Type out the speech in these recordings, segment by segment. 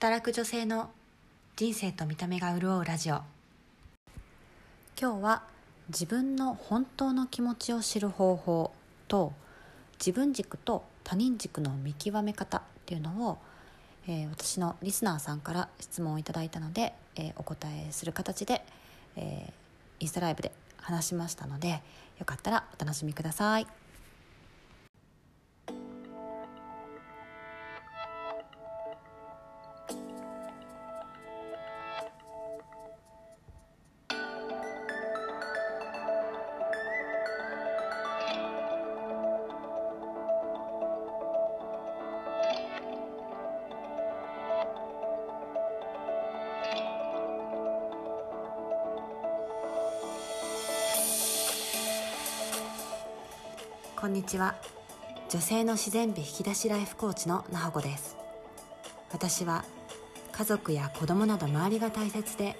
働く女性の人生と見た目が潤うラジオ今日は自分の本当の気持ちを知る方法と自分軸と他人軸の見極め方っていうのを、えー、私のリスナーさんから質問をいただいたので、えー、お答えする形で、えー、インスタライブで話しましたのでよかったらお楽しみください。こんにちは。女性の自然美引き出しライフコーチのなほこです。私は家族や子供など周りが大切で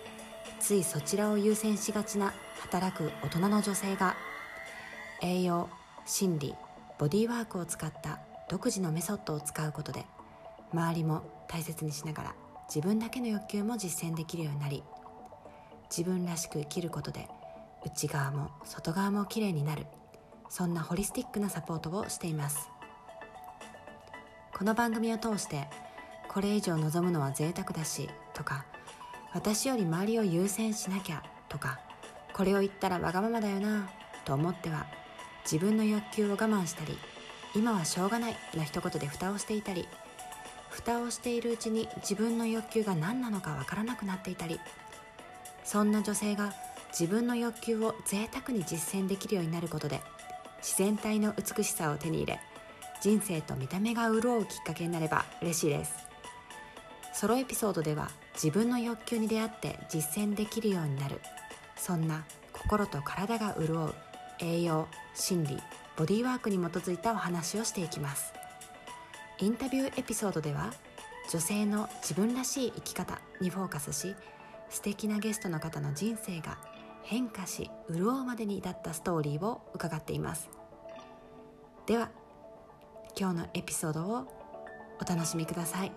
ついそちらを優先しがちな働く大人の女性が栄養心理ボディーワークを使った独自のメソッドを使うことで周りも大切にしながら自分だけの欲求も実践できるようになり自分らしく生きることで内側も外側もきれいになる。そんなホリスティックなサポートをしています。この番組を通してこれ以上望むのは贅沢だしとか私より周りを優先しなきゃとかこれを言ったらわがままだよなと思っては自分の欲求を我慢したり今はしょうがないの一言で蓋をしていたり蓋をしているうちに自分の欲求が何なのかわからなくなっていたりそんな女性が自分の欲求を贅沢に実践できるようになることで自然体の美しさを手に入れ人生と見た目が潤うきっかけになれば嬉しいです。ソロエピソードでは自分の欲求に出会って実践できるようになる。そんな心と体が潤う栄養心理ボディーワークに基づいたお話をしていきます。インタビューエピソードでは女性の自分らしい生き方にフォーカスし素敵なゲストの方の人生が変化し潤うまでに至ったストーリーを伺っています。では今日のエピソードをお楽しみください。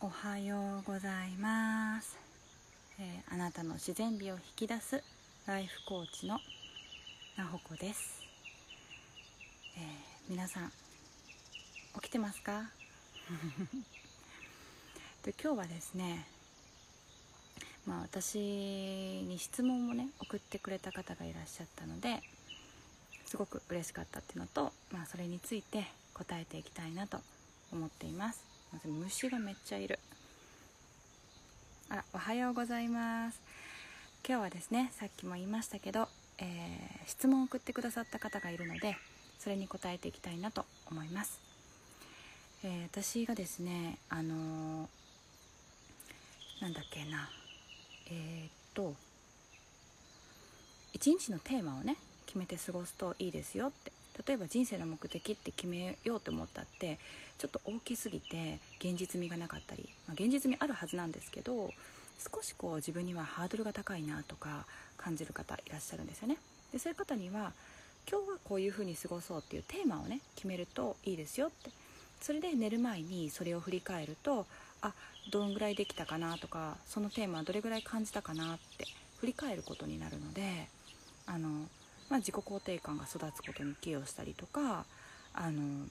おはようございます、えー、あなたの自然美を引き出すライフコーチのなほこです。えー、皆さん起きてますか？で今日はですねまあ私に質問をね送ってくれた方がいらっしゃったのですごく嬉しかったっていうのと、まあ、それについて答えていきたいなと思っています。まず虫がめっちゃいる。あらおはようございます。今日はですねさっきも言いましたけど、えー、質問を送ってくださった方がいるのでそれに答えていきたいなと思います、えー、私がですねあのー、なんだっけな。えー、っと一日のテーマをね決めて過ごすといいですよって。例えば人生の目的って決めようと思ったってちょっと大きすぎて現実味がなかったり、まあ、現実味あるはずなんですけど少しこう自分にはハードルが高いなとか感じる方いらっしゃるんですよね。でそういう方には今日はこういうふうに過ごそうっていうテーマをね決めるといいですよって。それで寝る前にそれを振り返るとあどんぐらいできたかなとかそのテーマはどれぐらい感じたかなって振り返ることになるのであの、まあ、自己肯定感が育つことに寄与したりとかあの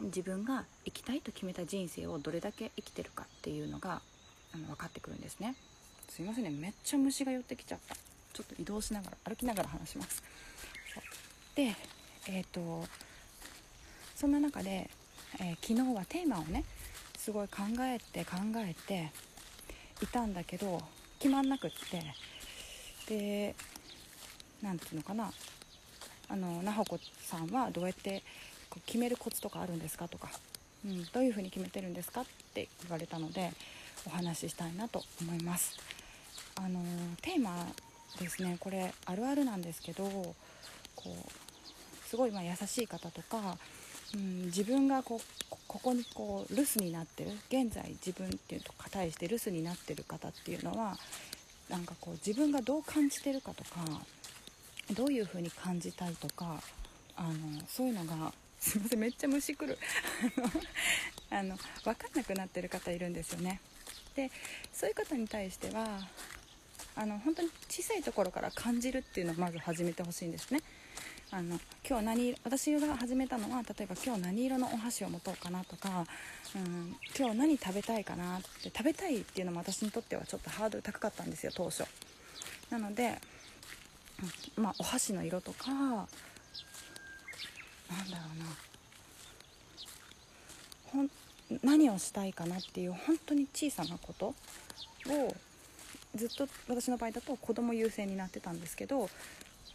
自分が生きたいと決めた人生をどれだけ生きてるかっていうのがあの分かってくるんですね。すいませんね。めっちゃ虫が寄ってきちゃった。ちょっと移動しながら歩きながら話します。でえっ、とそんな中で、えー、昨日はテーマをねすごい考えて考えていたんだけど決まんなくって。で何て言うのかな。あのなほこさんはどうやって決めるコツとかあるんですかとか、うん、どういうふうに決めてるんですかって言われたのでお話ししたいなと思います。あのテーマですね。これあるあるなんですけどこうすごいま優しい方とか、うん、自分がこここにこう留守になってる現在自分っていうと対して留守になってる方っていうのはなんかこう自分がどう感じてるかとかどういう風に感じたいとかあのそういうのが すいませんめっちゃ虫来る。あの分かんなくなってる方いるんですよね。でそういう方に対してはあの本当に小さいところから感じるっていうのをまず始めてほしいんですね。あの今日何私が始めたのは例えば今日何色のお箸を持とうかなとか、うん、今日何食べたいかなって食べたいっていうのも私にとってはちょっとハードル高かったんですよ当初。なので、まあお箸の色とかなんだろうな。何をしたいかなっていう本当に小さなことをずっと私の場合だと子供優先になってたんですけど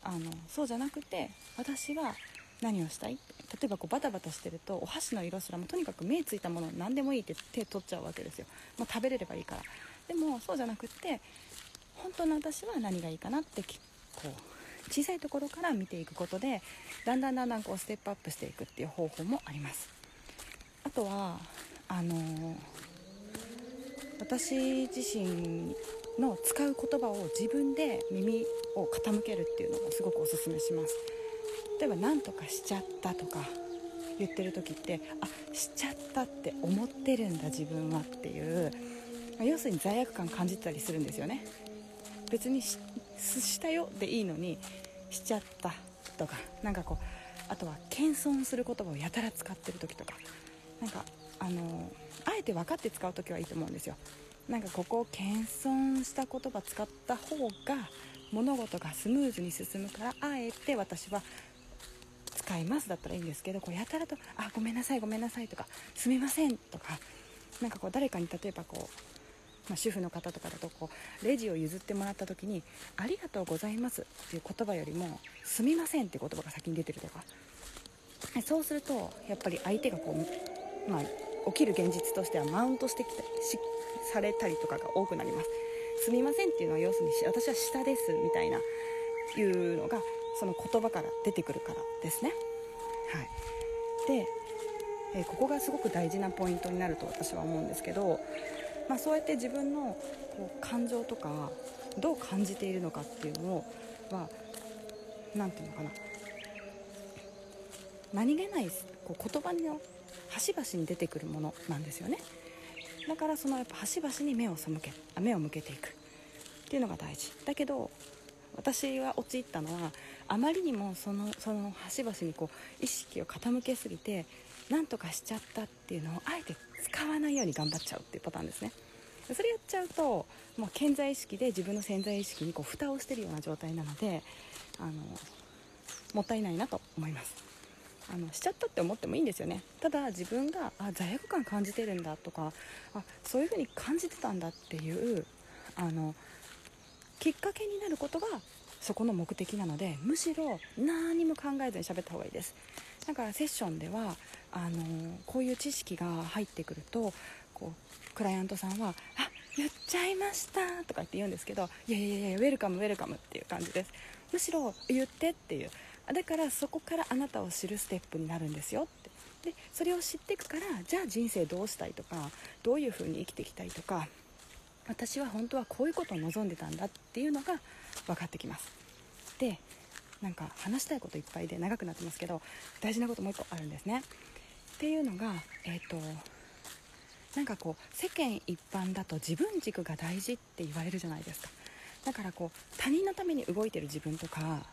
あのそうじゃなくて私は何をしたい？例えばこうバタバタしてるとお箸の色すらもとにかく目ついたもの何でもいいって手取っちゃうわけですよ。もう食べれればいいから。でもそうじゃなくって本当の私は何がいいかなってこう小さいところから見ていくことでだんだんだんだんこうステップアップしていくっていう方法もあります。あとはあのー、私自身の使う言葉を自分で耳を傾けるっていうのをすごくおすすめします。例えば「何とかしちゃった」とか言ってる時ってあしちゃったって思ってるんだ自分はっていう、要するに罪悪感感じてたりするんですよね。別にししたよでいいのにしちゃったとかなんかこうあとは謙遜する言葉をやたら使ってる時とか。なんかあのあえて分かって使う時はいいと思うんですよ。なんかここを謙遜した言葉使った方が物事がスムーズに進むからあえて私は使いますだったらいいんですけどこうやたらと「あごめんなさいごめんなさい」とか「すみません」とかなんかこう誰かに例えばこう、まあ、主婦の方とかだとこうレジを譲ってもらった時に「ありがとうございます」っていう言葉よりも「すみません」って言葉が先に出てるとか。そうするとやっぱり相手がこう、まあ、起きる現実としてはマウントしてきたされたりとかが多くなります。すみませんっていうのは要するに私は下ですみたいないうのがその言葉から出てくるからですね。はい。で、えー、ここがすごく大事なポイントになると私は思うんですけど、まあ、そうやって自分のこう感情とかどう感じているのかっていうのは何て言うのかな。何気ないこう言葉の端々に出てくるものなんですよね。だからそのやっぱ端々に目を背け目を向けていく。っていうのが大事。だけど私が陥ったのはあまりにもそのその端々にこう意識を傾けすぎて何とかしちゃったっていうのをあえて使わないように頑張っちゃうっていうパターンですね。それやっちゃうともう健在意識で自分の潜在意識にこう蓋をしてるような状態なのであのもったいないなと思います。あのしちゃったって思ってもいいんですよね。ただ自分があ罪悪感感じてるんだとかあそういう風に感じてたんだっていうあのきっかけになることがそこの目的なのでむしろ何も考えずに喋った方がいいです。だからセッションではあのこういう知識が入ってくるとこうクライアントさんは「あ言っちゃいました」とかって言うんですけど「いやいやいやウェルカムウェルカム」っていう感じです。むしろ言ってっていう。だからそこからあなたを知るステップになるんですよって。でそれを知っていくからじゃあ人生どうしたいとかどういう風に生きていきたいとか私は本当はこういうことを望んでたんだっていうのが分かってきます。でなんか話したいこといっぱいで長くなってますけど大事なこともう一個あるんですね。っていうのがえっ、ー、となんかこう世間一般だと自分軸が大事って言われるじゃないですか。だからこう他人のために動いてる自分とか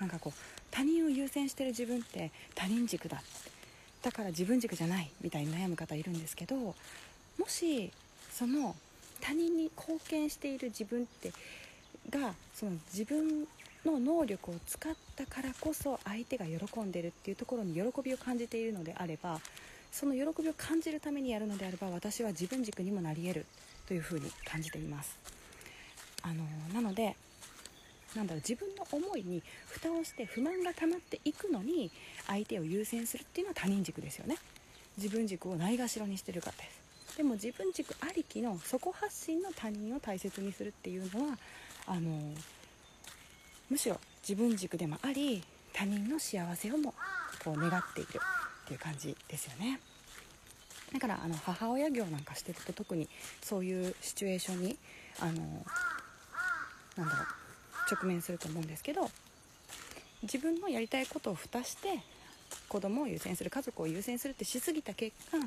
なんかこう他人を優先してる自分って他人軸だ。だから自分軸じゃないみたいに悩む方いるんですけどもしその他人に貢献している自分ってがその自分の能力を使ったからこそ相手が喜んでるっていうところに喜びを感じているのであればその喜びを感じるためにやるのであれば私は自分軸にもなり得るというふうに感じています。あのなのでなんだろう自分の思いに蓋をして不満が溜まっていくのに相手を優先するっていうのは他人軸ですよね。自分軸をないがしろにしてるからです。でも自分軸ありきの自己発信の他人を大切にするっていうのはあのむしろ自分軸でもあり他人の幸せをもこう願っているっていう感じですよね。だからあの母親業なんかしてると特にそういうシチュエーションにあのなんだろう直面すると思うんですけど自分のやりたいことを蓋して子供を優先する家族を優先するってしすぎた結果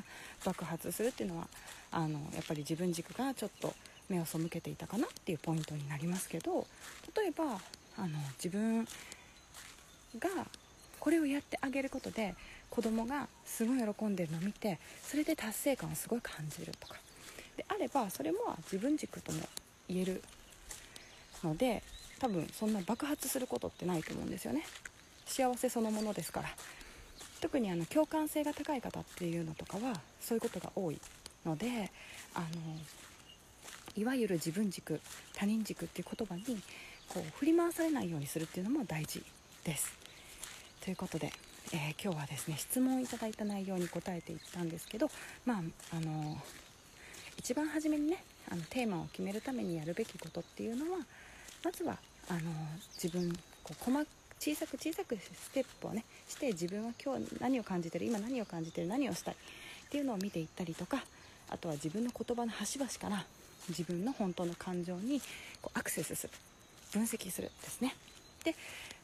爆発するっていうのはあのやっぱり自分軸がちょっと目を背けていたかなっていうポイントになりますけど例えばあの自分がこれをやってあげることで子供がすごい喜んでるのを見てそれで達成感をすごい感じるとか。であればそれも自分軸とも言えるので多分そんな爆発することってないと思うんですよね。幸せそのものですから。特にあの共感性が高い方っていうのとかはそういうことが多いのであのいわゆる自分軸他人軸っていう言葉にこう振り回されないようにするっていうのも大事です。ということで、えー、今日はですね質問いただいた内容に答えていったんですけどまああの一番初めにねあのテーマを決めるためにやるべきことっていうのはまずはあの自分こう細小さく小さくステップをねして自分は今日何を感じてる今何を感じてる何をしたいっていうのを見ていったりとかあとは自分の言葉の端々から自分の本当の感情にこうアクセスする分析するですね。で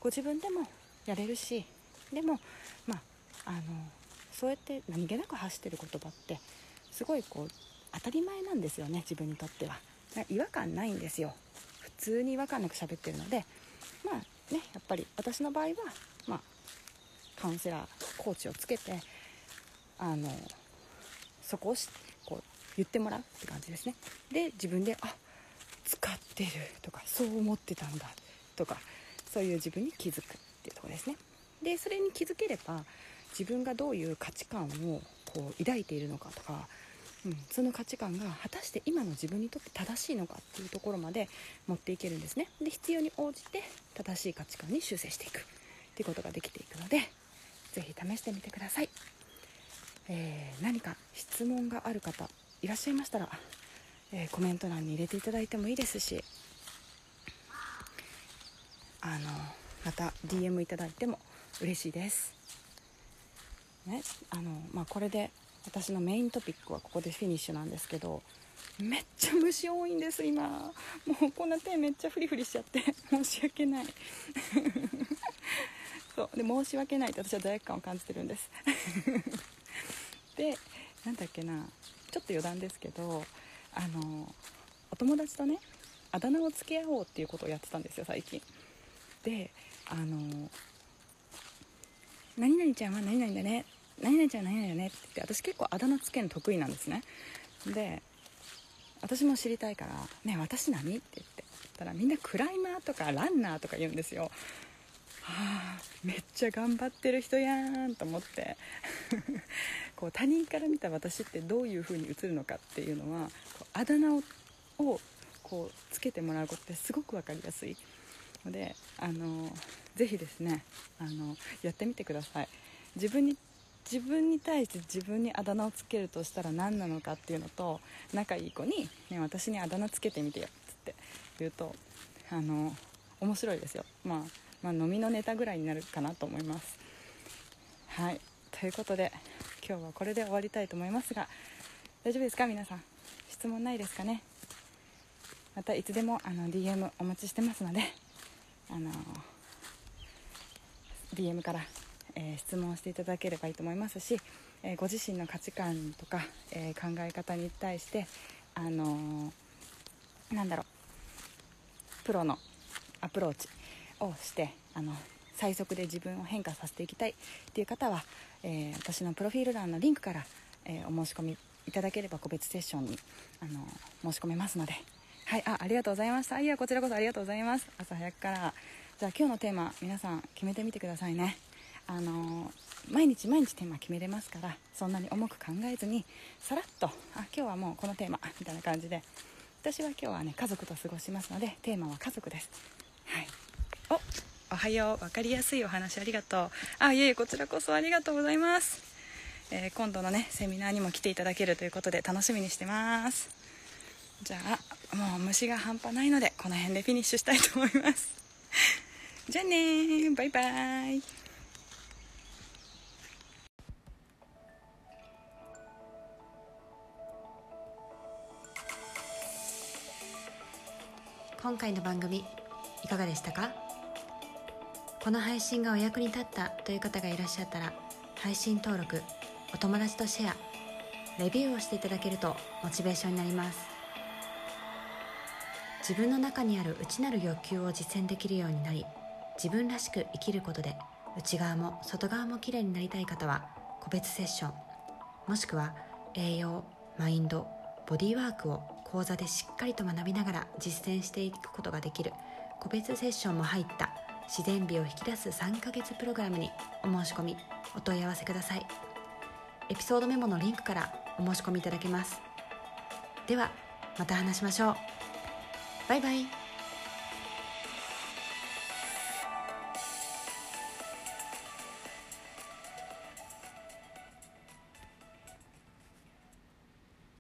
ご自分でもやれるしでもまああのそうやって何気なく発してる言葉ってすごいこう当たり前なんですよね自分にとっては。違和感ないんですよ。通に違和感なく喋ってるのでまあねやっぱり私の場合はまあカウンセラーコーチをつけてあのそこをこう言ってもらうって感じですね。で自分であ使ってるとかそう思ってたんだとかそういう自分に気づくっていうとこですね。でそれに気づければ自分がどういう価値観をこう抱いているのかとか、うん、その価値観が果たして今の自分にとって正しいのかっていうところまで持っていけるんですね。で必要に応じて正しい価値観に修正していく。っていうことができていくので是非試してみてください、えー、何か質問がある方いらっしゃいましたら、えー、コメント欄に入れていただいてもいいですしあのまた DM いただいても嬉しいです。ねあのまあ、これで私のメイントピックはここでフィニッシュなんですけどめっちゃ虫多いんです今。もうこんな手めっちゃフリフリしちゃって申し訳ない。そうで申し訳ないって私は罪悪感を感じてるんです。でなんだっけなちょっと余談ですけどあのお友達とねあだ名を付け合おうっていうことをやってたんですよ最近。であの「何々ちゃんは何々だね何々ちゃん何々だね」って言って私結構あだ名つけるの得意なんですね。で私も知りたいから「ね私何?」って言ってたらみんなクライマーとかランナーとか言うんですよはあめっちゃ頑張ってる人やんと思って。こう他人から見た私ってどういう風に映るのかっていうのはこうあだ名ををこうつけてもらうことってすごく分かりやすい。のであのぜひですねあのやってみてください。自分に自分に対して自分にあだ名をつけるとしたら何なのかっていうのと仲いい子に、ね、私にあだ名つけてみてよっつって言うとあの面白いですよ、まあ、まあ飲みのネタぐらいになるかなと思います。はい。ということで今日はこれで終わりたいと思いますが大丈夫ですか？皆さん。質問ないですかね？またいつでもあの DM お待ちしてますのであの DM から、えー、質問していただければいいと思いますし、えー、ご自身の価値観とか、えー、考え方に対してあのなんだろうプロのアプローチをしてあの最速で自分を変化させていきたいっていう方は、え私のプロフィール欄のリンクから、えお申し込みいただければ個別セッションにあの申し込めますので。はいあありがとうございました。いやこちらこそありがとうございます。朝早くから。じゃあ今日のテーマ皆さん決めてみてくださいね。あの、毎日毎日テーマ決めれますからそんなに重く考えずにさらっとあ今日はもうこのテーマみたいな感じで私は今日はね家族と過ごしますのでテーマは家族です。はい。おおはよう。分かりやすいお話ありがとう。あいえいえこちらこそありがとうございます、えー、今度のねセミナーにも来ていただけるということで楽しみにしてます。じゃあもう虫が半端ないのでこの辺でフィニッシュしたいと思います。じゃあねバイバイ。今回の番組いかがでしたか？この配信がお役に立ったという方がいらっしゃったら配信登録お友達とシェアレビューをしていただけるとモチベーションになります。自分の中にある内なる欲求を実践できるようになり自分らしく生きることで内側も外側もきれいになりたい方は個別セッションもしくは栄養マインドボディーワークを講座でしっかりと学びながら実践していくことができる。個別セッションも入った。自然美を引き出す3ヶ月プログラムにお申し込み。お問い合わせください。エピソードメモのリンクからお申し込みいただけます。ではまた話しましょう。バイバイ。